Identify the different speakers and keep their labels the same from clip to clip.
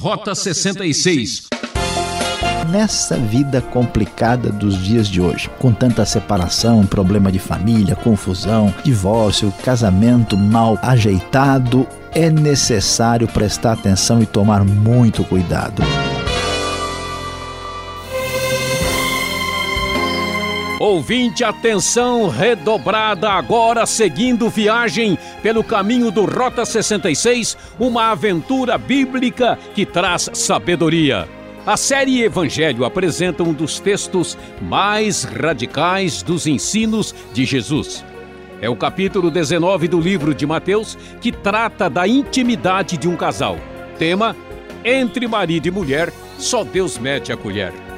Speaker 1: Rota 66.
Speaker 2: Nessa vida complicada dos dias de hoje, com tanta separação, problema de família, confusão, divórcio, casamento mal ajeitado, é necessário prestar atenção e tomar muito cuidado.
Speaker 1: Ouvinte, atenção redobrada agora, seguindo viagem pelo caminho do Rota 66, uma aventura bíblica que traz sabedoria. A série Evangelho apresenta um dos textos mais radicais dos ensinos de Jesus. É o capítulo 19 do livro de Mateus que trata da intimidade de um casal. Tema: Entre marido e mulher, só Deus mete a colher.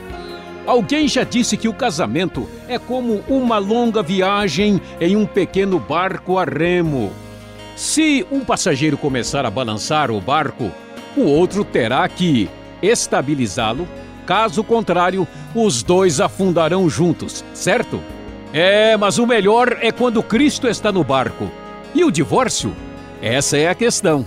Speaker 1: Alguém já disse que o casamento é como uma longa viagem em um pequeno barco a remo. Se um passageiro começar a balançar o barco, o outro terá que estabilizá-lo. Caso contrário, os dois afundarão juntos, certo? É, mas o melhor é quando Cristo está no barco. E o divórcio? Essa é a questão.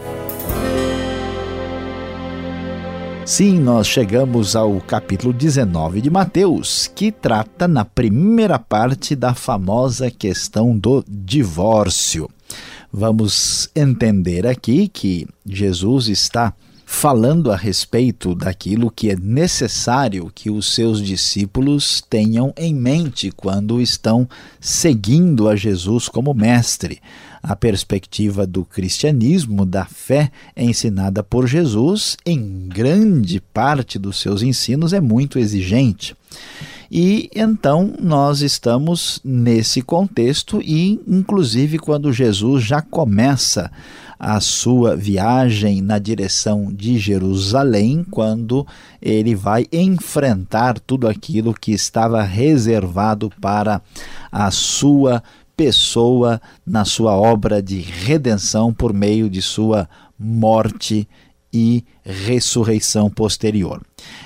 Speaker 2: Sim, nós chegamos ao capítulo 19 de Mateus, que trata na primeira parte da famosa questão do divórcio. Vamos entender aqui que Jesus está falando a respeito daquilo que é necessário que os seus discípulos tenham em mente quando estão seguindo a Jesus como mestre a perspectiva do cristianismo, da fé ensinada por Jesus, em grande parte dos seus ensinos é muito exigente. E então nós estamos nesse contexto, e inclusive quando Jesus já começa a sua viagem na direção de Jerusalém, quando ele vai enfrentar tudo aquilo que estava reservado para a sua pessoa na sua obra de redenção por meio de sua morte e ressurreição posterior.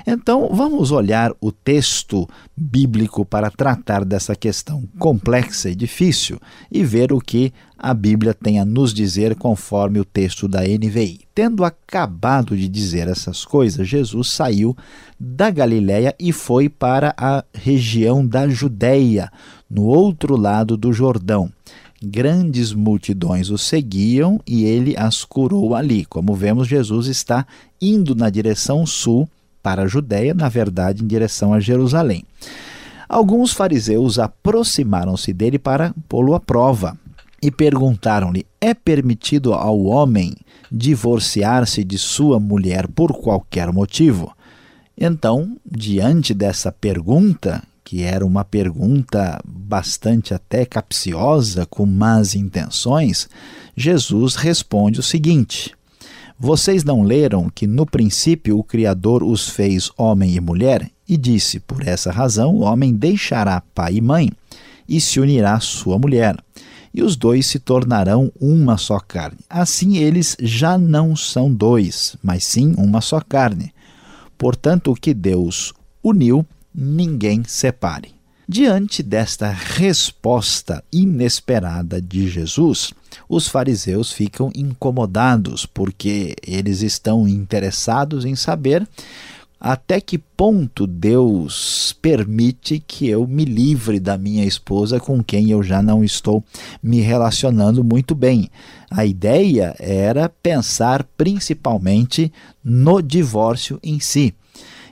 Speaker 2: Então, vamos olhar o texto bíblico para tratar dessa questão complexa e difícil e ver o que a Bíblia tem a nos dizer conforme o texto da NVI. Tendo acabado de dizer essas coisas, Jesus saiu da Galiléia e foi para a região da Judéia, no outro lado do Jordão grandes multidões o seguiam e ele as curou ali. Como vemos, Jesus está indo na direção sul para a Judéia, na verdade, em direção a Jerusalém. Alguns fariseus aproximaram-se dele para pô-lo à prova e perguntaram-lhe: É permitido ao homem divorciar-se de sua mulher por qualquer motivo? Então, diante dessa pergunta, que era uma pergunta bastante até capciosa, com más intenções, Jesus responde o seguinte: Vocês não leram que no princípio o Criador os fez homem e mulher? E disse: Por essa razão o homem deixará pai e mãe e se unirá à sua mulher, e os dois se tornarão uma só carne. Assim eles já não são dois, mas sim uma só carne. Portanto, o que Deus uniu, ninguém separe. Diante desta resposta inesperada de Jesus, os fariseus ficam incomodados porque eles estão interessados em saber até que ponto Deus permite que eu me livre da minha esposa com quem eu já não estou me relacionando muito bem. A ideia era pensar principalmente no divórcio em si.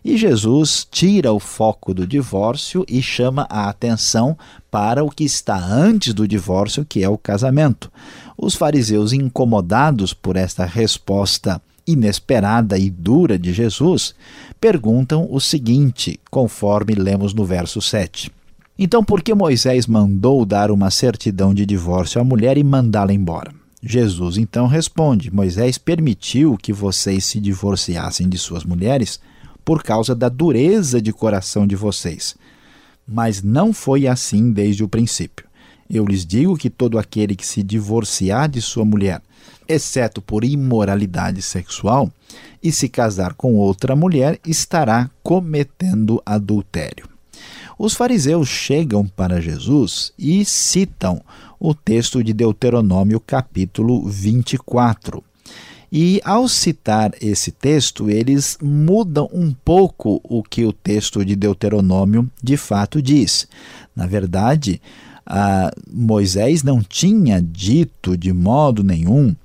Speaker 2: E Jesus tira o foco do divórcio e chama a atenção para o que está antes do divórcio, que é o casamento. Os fariseus, incomodados por esta resposta inesperada e dura de Jesus, perguntam o seguinte, conforme lemos no verso 7. Então, por que Moisés mandou dar uma certidão de divórcio à mulher e mandá-la embora? Jesus então responde: Moisés permitiu que vocês se divorciassem de suas mulheres por causa da dureza de coração de vocês. Mas não foi assim desde o princípio. Eu lhes digo que todo aquele que se divorciar de sua mulher, exceto por imoralidade sexual, e se casar com outra mulher, estará cometendo adultério. Os fariseus chegam para Jesus e citam o texto de Deuteronômio, capítulo 24. E ao citar esse texto, eles mudam um pouco o que o texto de Deuteronômio de fato diz. Na verdade, Moisés não tinha dito de modo nenhum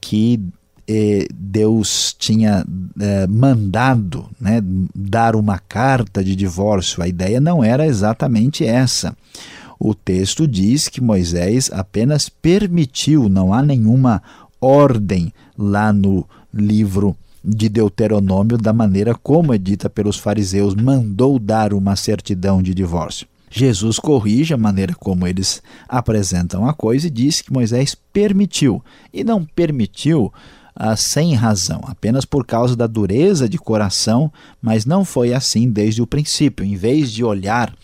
Speaker 2: que eh, Deus tinha eh, mandado né, dar uma carta de divórcio. A ideia não era exatamente essa. O texto diz que Moisés apenas permitiu, não há nenhuma ordem lá no livro de Deuteronômio da maneira como é dita pelos fariseus, mandou dar uma certidão de divórcio. Jesus corrige a maneira como eles apresentam a coisa e diz que Moisés permitiu. E não permitiu ah, sem razão, apenas por causa da dureza de coração, mas não foi assim desde o princípio. Em vez de olhar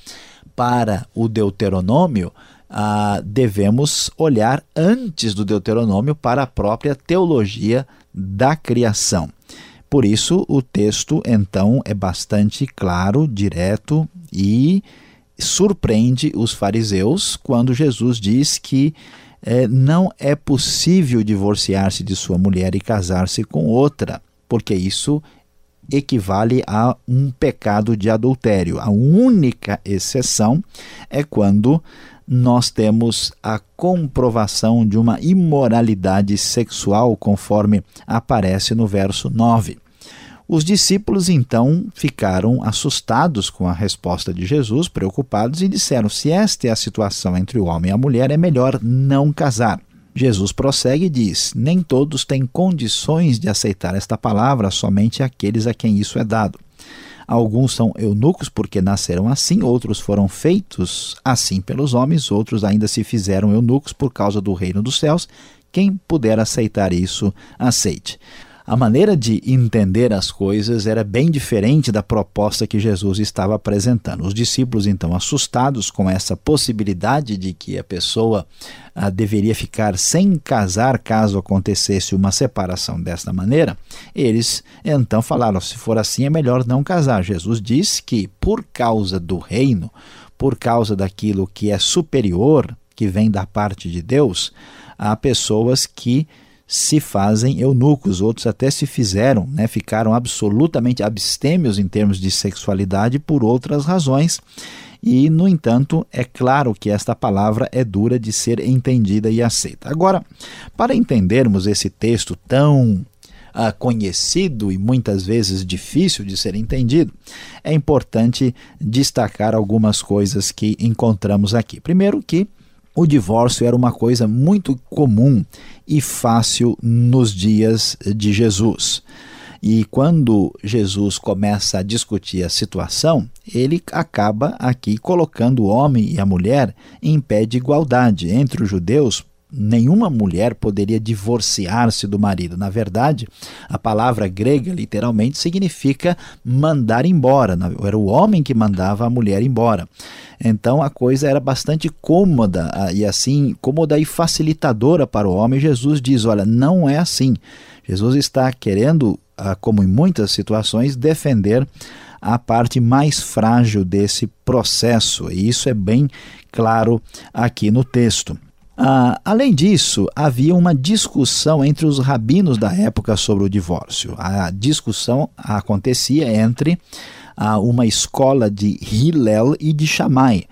Speaker 2: para o Deuteronômio, ah, devemos olhar antes do Deuteronômio para a própria teologia da criação. Por isso, o texto, então, é bastante claro, direto e surpreende os fariseus quando Jesus diz que eh, não é possível divorciar-se de sua mulher e casar-se com outra, porque isso equivale a um pecado de adultério. A única exceção é quando nós temos a comprovação de uma imoralidade sexual, conforme aparece no verso 9. Os discípulos então ficaram assustados com a resposta de Jesus, preocupados, e disseram: Se esta é a situação entre o homem e a mulher, é melhor não casar. Jesus prossegue e diz: Nem todos têm condições de aceitar esta palavra, somente aqueles a quem isso é dado. Alguns são eunucos porque nasceram assim, outros foram feitos assim pelos homens, outros ainda se fizeram eunucos por causa do reino dos céus. Quem puder aceitar isso, aceite. A maneira de entender as coisas era bem diferente da proposta que Jesus estava apresentando. Os discípulos, então, assustados com essa possibilidade de que a pessoa ah, deveria ficar sem casar caso acontecesse uma separação desta maneira, eles então falaram: se for assim, é melhor não casar. Jesus disse que, por causa do reino, por causa daquilo que é superior, que vem da parte de Deus, há pessoas que se fazem eunucos, outros até se fizeram, né, ficaram absolutamente abstêmios em termos de sexualidade por outras razões. E, no entanto, é claro que esta palavra é dura de ser entendida e aceita. Agora, para entendermos esse texto tão ah, conhecido e muitas vezes difícil de ser entendido, é importante destacar algumas coisas que encontramos aqui. Primeiro, que o divórcio era uma coisa muito comum e fácil nos dias de Jesus. E quando Jesus começa a discutir a situação, ele acaba aqui colocando o homem e a mulher em pé de igualdade. Entre os judeus, nenhuma mulher poderia divorciar-se do marido. Na verdade, a palavra grega literalmente significa mandar embora. Era o homem que mandava a mulher embora. Então a coisa era bastante cômoda e assim, cômoda e facilitadora para o homem. Jesus diz: olha, não é assim. Jesus está querendo, como em muitas situações, defender a parte mais frágil desse processo. E isso é bem claro aqui no texto. Ah, além disso, havia uma discussão entre os rabinos da época sobre o divórcio. A discussão acontecia entre ah, uma escola de Hillel e de Shammai.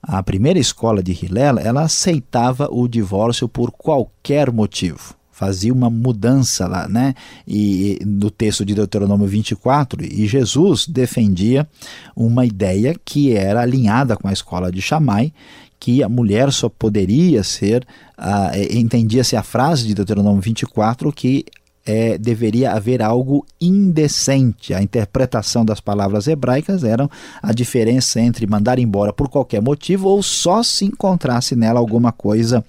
Speaker 2: A primeira escola de Hillel ela aceitava o divórcio por qualquer motivo fazia uma mudança lá, né? E no texto de Deuteronômio 24, e Jesus defendia uma ideia que era alinhada com a escola de Shammai, que a mulher só poderia ser, uh, entendia-se a frase de Deuteronômio 24 que é, deveria haver algo indecente. A interpretação das palavras hebraicas era a diferença entre mandar embora por qualquer motivo ou só se encontrasse nela alguma coisa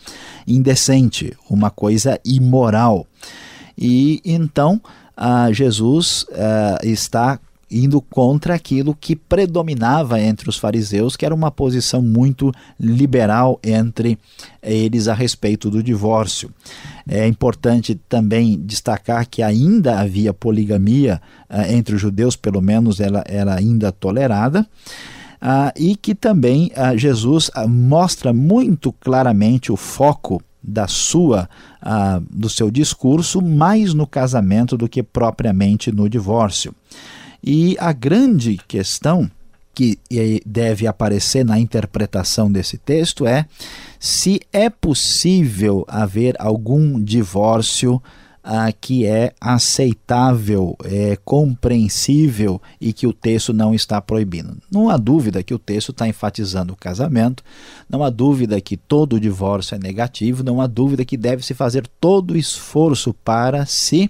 Speaker 2: indecente, uma coisa imoral. E então uh, Jesus uh, está indo contra aquilo que predominava entre os fariseus, que era uma posição muito liberal entre eles a respeito do divórcio. É importante também destacar que ainda havia poligamia uh, entre os judeus, pelo menos ela era ainda tolerada. Uh, e que também uh, Jesus mostra muito claramente o foco da sua do seu discurso mais no casamento do que propriamente no divórcio. E a grande questão que deve aparecer na interpretação desse texto é se é possível haver algum divórcio ah, que é aceitável, é compreensível e que o texto não está proibindo. Não há dúvida que o texto está enfatizando o casamento, não há dúvida que todo divórcio é negativo, não há dúvida que deve-se fazer todo o esforço para se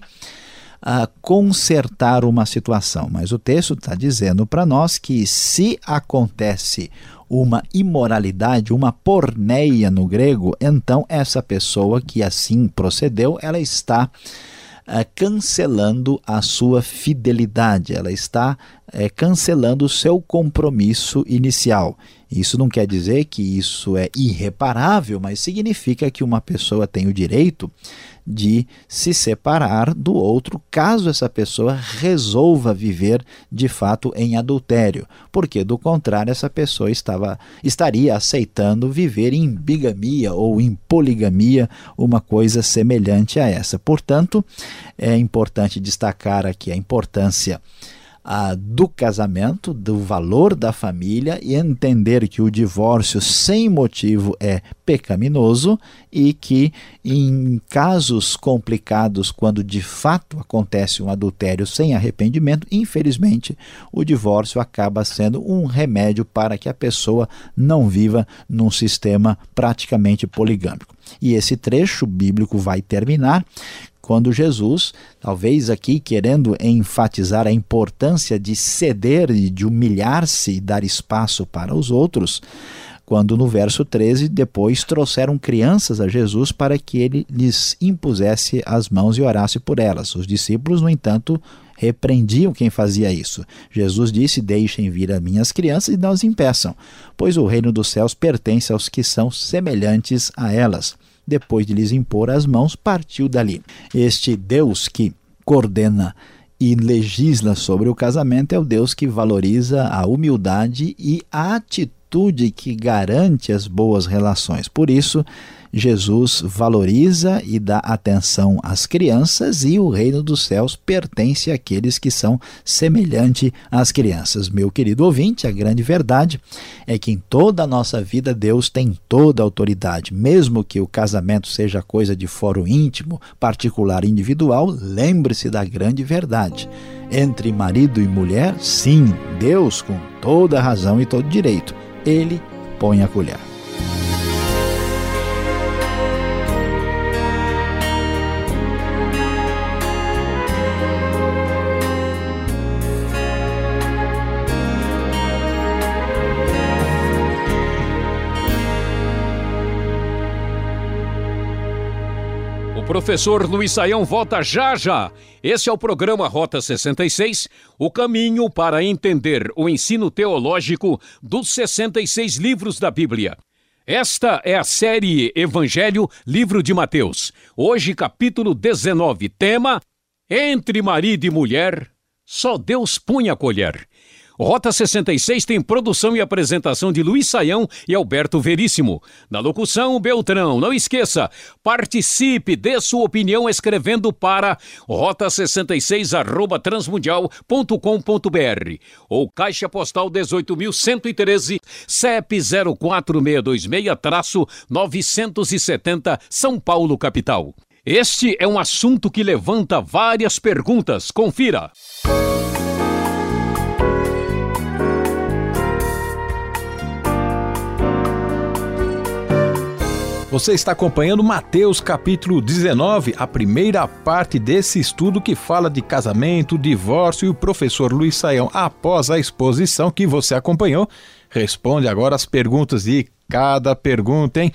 Speaker 2: ah, consertar uma situação. Mas o texto está dizendo para nós que se acontece uma imoralidade, uma porneia no grego, então essa pessoa que assim procedeu, ela está uh, cancelando a sua fidelidade, ela está uh, cancelando o seu compromisso inicial. Isso não quer dizer que isso é irreparável, mas significa que uma pessoa tem o direito de se separar do outro caso essa pessoa resolva viver de fato em adultério, porque do contrário essa pessoa estava estaria aceitando viver em bigamia ou em poligamia, uma coisa semelhante a essa. Portanto, é importante destacar aqui a importância ah, do casamento, do valor da família e entender que o divórcio sem motivo é pecaminoso e que em casos complicados, quando de fato acontece um adultério sem arrependimento, infelizmente o divórcio acaba sendo um remédio para que a pessoa não viva num sistema praticamente poligâmico. E esse trecho bíblico vai terminar quando Jesus, talvez aqui querendo enfatizar a importância de ceder e de humilhar-se e dar espaço para os outros, quando no verso 13 depois trouxeram crianças a Jesus para que ele lhes impusesse as mãos e orasse por elas. Os discípulos, no entanto, repreendiam quem fazia isso. Jesus disse: Deixem vir as minhas crianças e não as impeçam, pois o reino dos céus pertence aos que são semelhantes a elas depois de lhes impor as mãos, partiu dali. Este Deus que coordena e legisla sobre o casamento é o Deus que valoriza a humildade e a atitude que garante as boas relações. Por isso, Jesus valoriza e dá atenção às crianças e o reino dos céus pertence àqueles que são semelhante às crianças. Meu querido ouvinte, a grande verdade é que em toda a nossa vida Deus tem toda a autoridade, mesmo que o casamento seja coisa de fórum íntimo, particular, individual, lembre-se da grande verdade. Entre marido e mulher, sim, Deus, com toda a razão e todo direito, ele põe a colher.
Speaker 1: Professor Luiz Saião volta já já. Esse é o programa Rota 66, o caminho para entender o ensino teológico dos 66 livros da Bíblia. Esta é a série Evangelho, livro de Mateus. Hoje, capítulo 19, tema: Entre marido e mulher, só Deus punha a colher. Rota 66 tem produção e apresentação de Luiz Saião e Alberto Veríssimo. Na locução, Beltrão. Não esqueça, participe, dê sua opinião escrevendo para rota66 arroba transmundial.com.br ou Caixa Postal 18.113, CEP 04626-970, São Paulo, capital. Este é um assunto que levanta várias perguntas. Confira.
Speaker 3: Você está acompanhando Mateus capítulo 19, a primeira parte desse estudo que fala de casamento, divórcio e o professor Luiz Saião, após a exposição que você acompanhou, responde agora as perguntas de cada pergunta, hein?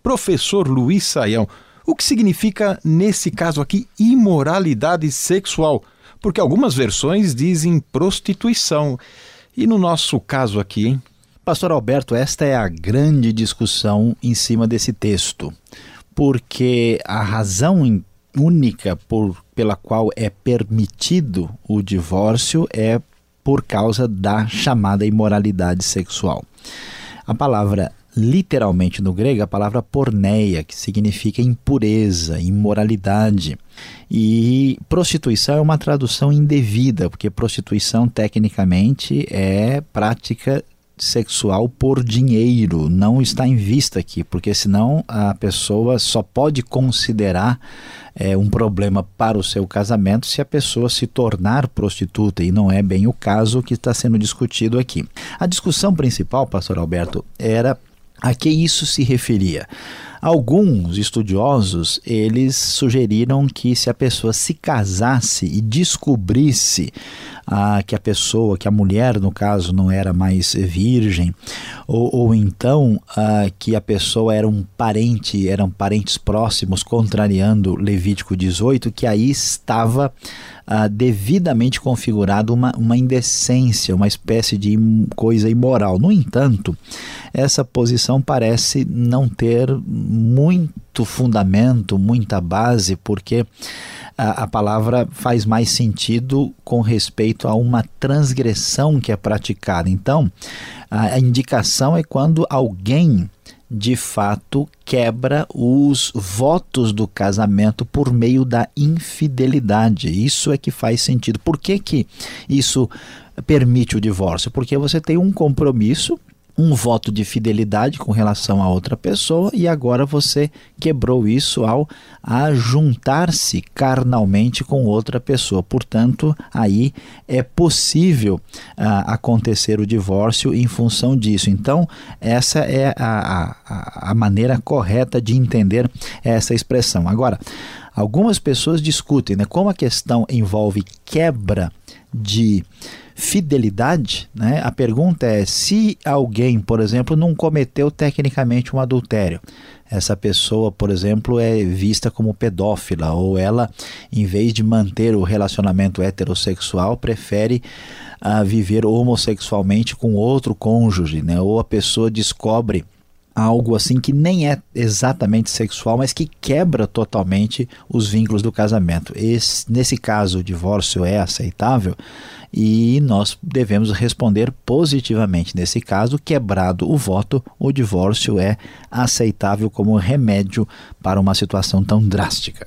Speaker 3: Professor Luiz Saião, o que significa nesse caso aqui imoralidade sexual? Porque algumas versões dizem prostituição. E no nosso caso aqui, hein?
Speaker 2: Pastor Alberto, esta é a grande discussão em cima desse texto, porque a razão única por, pela qual é permitido o divórcio é por causa da chamada imoralidade sexual. A palavra literalmente no grego a palavra porneia, que significa impureza, imoralidade. E prostituição é uma tradução indevida, porque prostituição tecnicamente é prática sexual por dinheiro, não está em vista aqui, porque senão a pessoa só pode considerar é, um problema para o seu casamento se a pessoa se tornar prostituta, e não é bem o caso que está sendo discutido aqui. A discussão principal, pastor Alberto, era a que isso se referia. Alguns estudiosos, eles sugeriram que se a pessoa se casasse e descobrisse que a pessoa, que a mulher, no caso, não era mais virgem, ou, ou então que a pessoa era um parente, eram parentes próximos, contrariando Levítico 18, que aí estava ah, devidamente configurado uma, uma indecência, uma espécie de coisa imoral. No entanto, essa posição parece não ter muito fundamento, muita base, porque a, a palavra faz mais sentido com respeito a uma transgressão que é praticada. Então, a, indicação é quando alguém de fato quebra os votos do casamento por meio da infidelidade. Isso é que faz sentido. Por que, que isso permite o divórcio? Porque você tem um compromisso um voto de fidelidade com relação a outra pessoa e agora você quebrou isso ao juntar-se carnalmente com outra pessoa. Portanto, aí é possível ah, acontecer o divórcio em função disso. Então, essa é a, a, a maneira correta de entender essa expressão. Agora, algumas pessoas discutem né, como a questão envolve quebra de fidelidade, né? A pergunta é se alguém, por exemplo, não cometeu tecnicamente um adultério. Essa pessoa, por exemplo, é vista como pedófila ou ela, em vez de manter o relacionamento heterossexual, prefere uh, viver homossexualmente com outro cônjuge, né? Ou a pessoa descobre algo assim que nem é exatamente sexual, mas que quebra totalmente os vínculos do casamento. Esse, nesse caso, o divórcio é aceitável e nós devemos responder positivamente. Nesse caso, quebrado o voto, o divórcio é aceitável como remédio para uma situação tão drástica.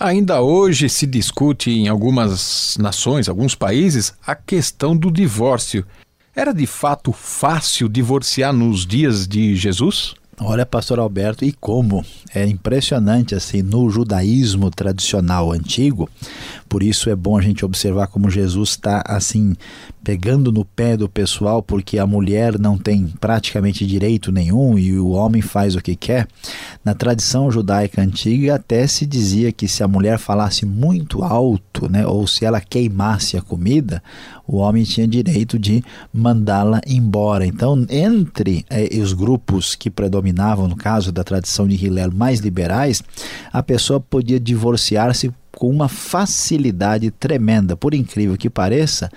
Speaker 3: Ainda hoje se discute em algumas nações, alguns países, a questão do divórcio. Era de fato fácil divorciar nos dias de Jesus?
Speaker 2: Olha, pastor Alberto, e como é impressionante assim no judaísmo tradicional antigo. Por isso é bom a gente observar como Jesus está assim pegando no pé do pessoal, porque a mulher não tem praticamente direito nenhum e o homem faz o que quer. Na tradição judaica antiga até se dizia que se a mulher falasse muito alto, né, ou se ela queimasse a comida, o homem tinha direito de mandá-la embora. Então, entre eh, os grupos que no caso da tradição de Hillel mais liberais, a pessoa podia divorciar-se com uma facilidade tremenda, por incrível que pareça,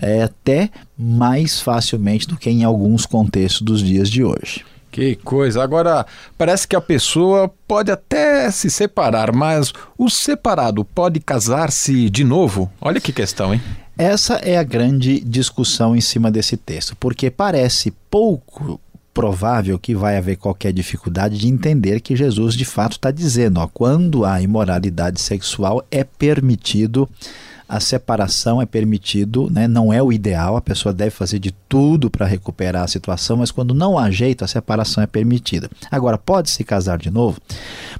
Speaker 2: é até mais facilmente do que em alguns contextos dos dias de hoje.
Speaker 3: Que coisa! Agora, parece que a pessoa pode até se separar, mas o separado pode casar-se de novo? Olha que questão, hein?
Speaker 2: Essa é a grande discussão em cima desse texto, porque parece pouco provável que vai haver qualquer dificuldade de entender que Jesus de fato está dizendo: ó, quando a imoralidade sexual é permitido, a separação é permitido, né? não é o ideal, a pessoa deve fazer de tudo para recuperar a situação, mas quando não há jeito, a separação é permitida. Agora, pode se casar de novo?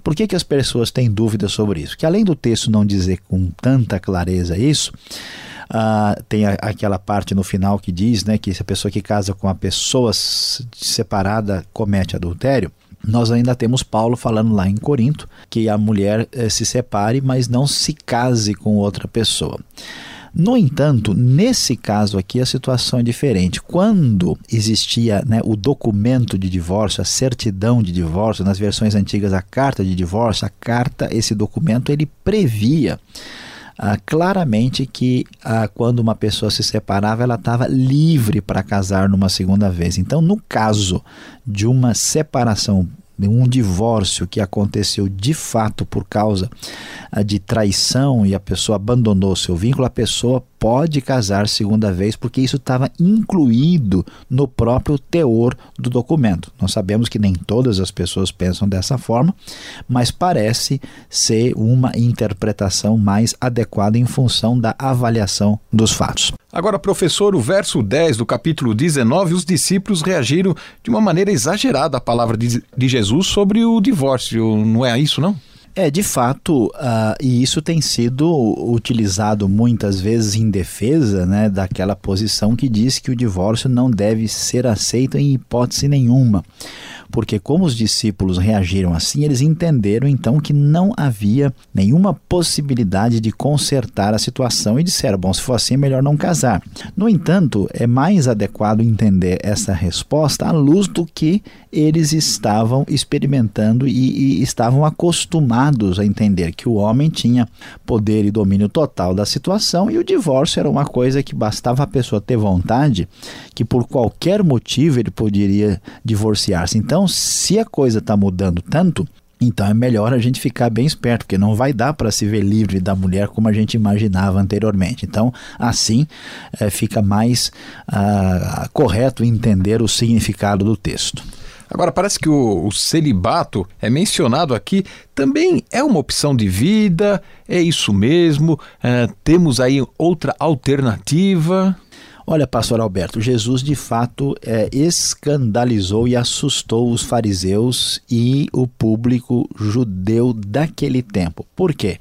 Speaker 2: Por que, que as pessoas têm dúvidas sobre isso? Que além do texto não dizer com tanta clareza isso, ah, tem a, aquela parte no final que diz né, que se a pessoa que casa com uma pessoa separada comete adultério, nós ainda temos Paulo falando lá em Corinto que a mulher eh, se separe, mas não se case com outra pessoa. No entanto, nesse caso aqui a situação é diferente. Quando existia né, o documento de divórcio, a certidão de divórcio, nas versões antigas a carta de divórcio, a carta, esse documento, ele previa ah, claramente que ah, quando uma pessoa se separava, ela estava livre para casar numa segunda vez. Então, no caso de uma separação um divórcio que aconteceu de fato por causa ah, de traição e a pessoa abandonou seu vínculo, a pessoa pode casar segunda vez, porque isso estava incluído no próprio teor do documento. Nós sabemos que nem todas as pessoas pensam dessa forma, mas parece ser uma interpretação mais adequada em função da avaliação dos fatos.
Speaker 3: Agora, professor, o verso 10 do capítulo 19, os discípulos reagiram de uma maneira exagerada à palavra de, de Jesus sobre o divórcio. Não é isso, não?
Speaker 2: É, de fato, uh, e isso tem sido utilizado muitas vezes em defesa né, daquela posição que diz que o divórcio não deve ser aceito em hipótese nenhuma porque como os discípulos reagiram assim, eles entenderam então que não havia nenhuma possibilidade de consertar a situação e disseram: bom, se for assim, é melhor não casar. No entanto, é mais adequado entender essa resposta à luz do que eles estavam experimentando e, e estavam acostumados a entender que o homem tinha poder e domínio total da situação e o divórcio era uma coisa que bastava a pessoa ter vontade, que por qualquer motivo ele poderia divorciar-se. Então, então, se a coisa está mudando tanto, então é melhor a gente ficar bem esperto, porque não vai dar para se ver livre da mulher como a gente imaginava anteriormente. Então, assim é, fica mais ah, correto entender o significado do texto.
Speaker 3: Agora, parece que o, o, celibato é mencionado aqui, também é uma opção de vida, é isso mesmo, é, temos aí outra alternativa.
Speaker 2: Olha, pastor Alberto, Jesus de fato é, escandalizou e assustou os fariseus e o público judeu daquele tempo. Por quê?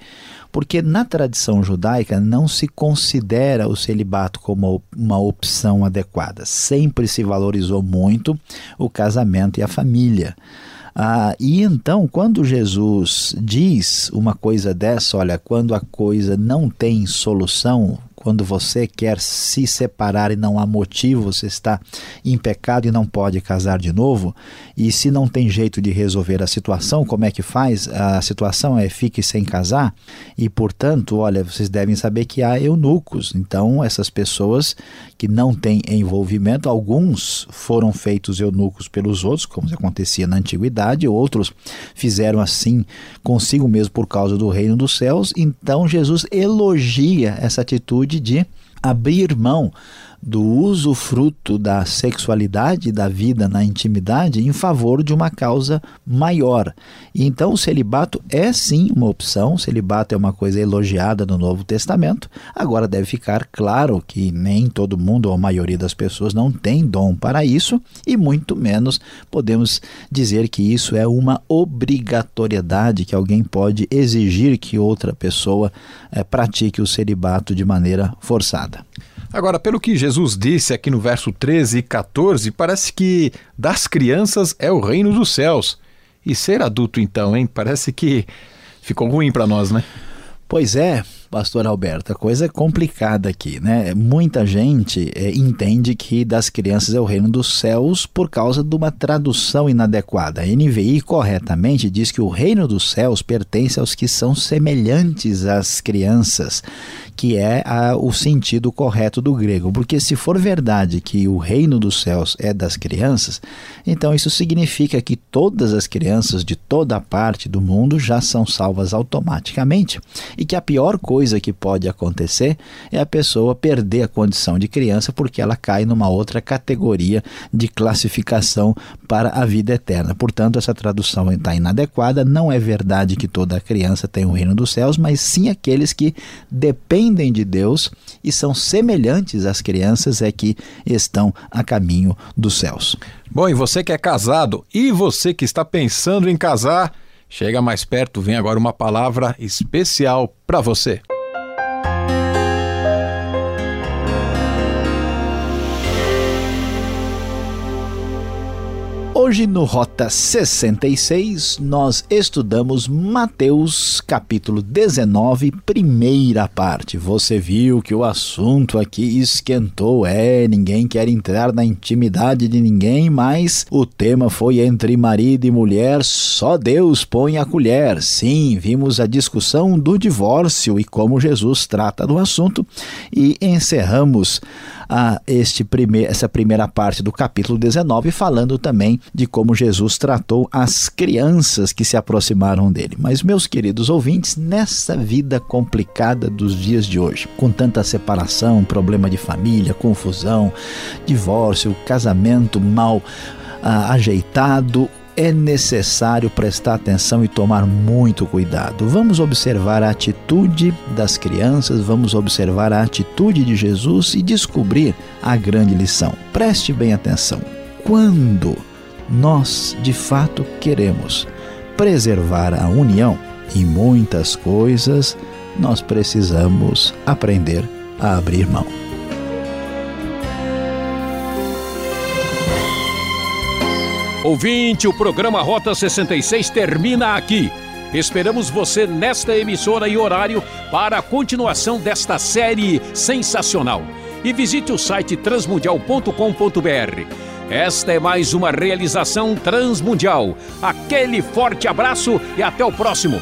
Speaker 2: Porque na tradição judaica não se considera o celibato como uma opção adequada. Sempre se valorizou muito o casamento e a família. Ah, e então, quando Jesus diz uma coisa dessa, olha, quando a coisa não tem solução, quando você quer se separar e não há motivo, você está em pecado e não pode casar de novo, e se não tem jeito de resolver a situação, como é que faz? A situação é fique sem casar, e portanto, olha, vocês devem saber que há eunucos. Então, essas pessoas que não têm envolvimento, alguns foram feitos eunucos pelos outros, como acontecia na antiguidade, outros fizeram assim consigo mesmo por causa do reino dos céus. Então, Jesus elogia essa atitude de abrir mão do uso fruto da sexualidade da vida na intimidade em favor de uma causa maior. E então o celibato é sim uma opção, o celibato é uma coisa elogiada no Novo Testamento. Agora deve ficar claro que nem todo mundo ou a maioria das pessoas não tem dom para isso e muito menos podemos dizer que isso é uma obrigatoriedade que alguém pode exigir que outra pessoa é, pratique o celibato de maneira forçada.
Speaker 3: Agora, pelo que Jesus disse aqui no verso 13 e 14, parece que das crianças é o reino dos céus. E ser adulto, então, hein? Parece que ficou ruim para nós, né?
Speaker 2: Pois é, pastor Alberto, a coisa é complicada aqui, né? Muita gente é, entende que das crianças é o reino dos céus por causa de uma tradução inadequada. A NVI corretamente diz que o reino dos céus pertence aos que são semelhantes às crianças que é a, o sentido correto do grego. Porque se for verdade que o reino dos céus é das crianças, então isso significa que todas as crianças de toda parte do mundo já são salvas automaticamente. E que a pior coisa que pode acontecer é a pessoa perder a condição de criança porque ela cai numa outra categoria de classificação para a vida eterna. Portanto, essa tradução está inadequada. Não é verdade que toda criança tem o reino dos céus, mas sim aqueles que dependem de Deus e são semelhantes às crianças é que estão a caminho dos céus.
Speaker 3: Bom, e você que é casado e você que está pensando em casar, chega mais perto, vem agora uma palavra especial para você.
Speaker 2: Hoje no Rota 66 nós estudamos Mateus capítulo 19, primeira parte. Você viu que o assunto aqui esquentou, é, ninguém quer entrar na intimidade de ninguém, mas o tema foi entre marido e mulher, só Deus põe a colher. Sim, vimos a discussão do divórcio e como Jesus trata do assunto e encerramos a este primeir, essa primeira parte do capítulo 19, falando também de como Jesus tratou as crianças que se aproximaram dele. Mas, meus queridos ouvintes, nessa vida complicada dos dias de hoje, com tanta separação, problema de família, confusão, divórcio, casamento mal ah, ajeitado, é necessário prestar atenção e tomar muito cuidado. Vamos observar a atitude das crianças, vamos observar a atitude de Jesus e descobrir a grande lição. Preste bem atenção. Quando nós de fato queremos preservar a união, em muitas coisas nós precisamos aprender a abrir mão.
Speaker 1: Ouvinte, o programa Rota 66 termina aqui. Esperamos você nesta emissora e horário para a continuação desta série sensacional. E visite o site transmundial.com.br. Esta é mais uma realização transmundial. Aquele forte abraço e até o próximo.